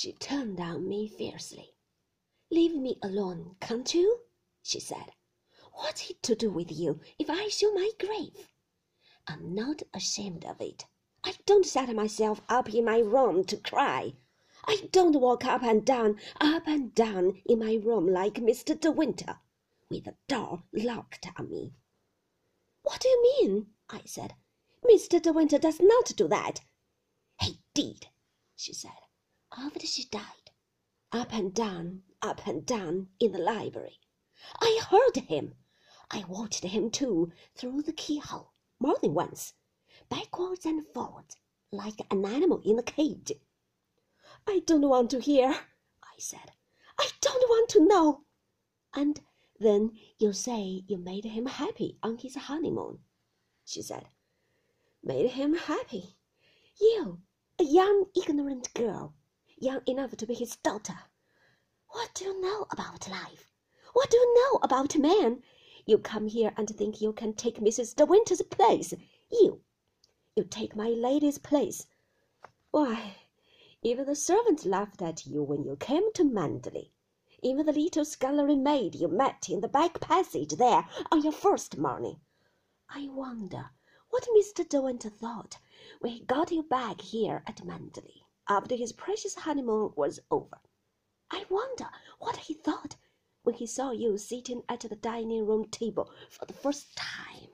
She turned on me fiercely. Leave me alone, can't you? she said. What's it to do with you if I show my grave? I'm not ashamed of it. I don't shut myself up in my room to cry. I don't walk up and down, up and down in my room like Mr. De Winter, with the door locked on me. What do you mean? I said. Mr. De Winter does not do that. He did, she said, after she died. Up and down, up and down in the library. I heard him. I watched him too through the keyhole more than once, backwards and forwards, like an animal in a cage. I don't want to hear, I said. I don't want to know. And then you say you made him happy on his honeymoon, she said. Made him happy? You, a young, ignorant girl, young enough to be his daughter. What do you know about life? What do you know about men? You come here and think you can take Mrs. De Winter's place. You, you take my lady's place. Why, even the servant laughed at you when you came to Manderley. Even the little scullery maid you met in the back passage there on your first morning. I wonder what Mr. De Winter thought when he got you back here at Manderley after his precious honeymoon was over. I wonder what he thought when he saw you sitting at the dining room table for the first time.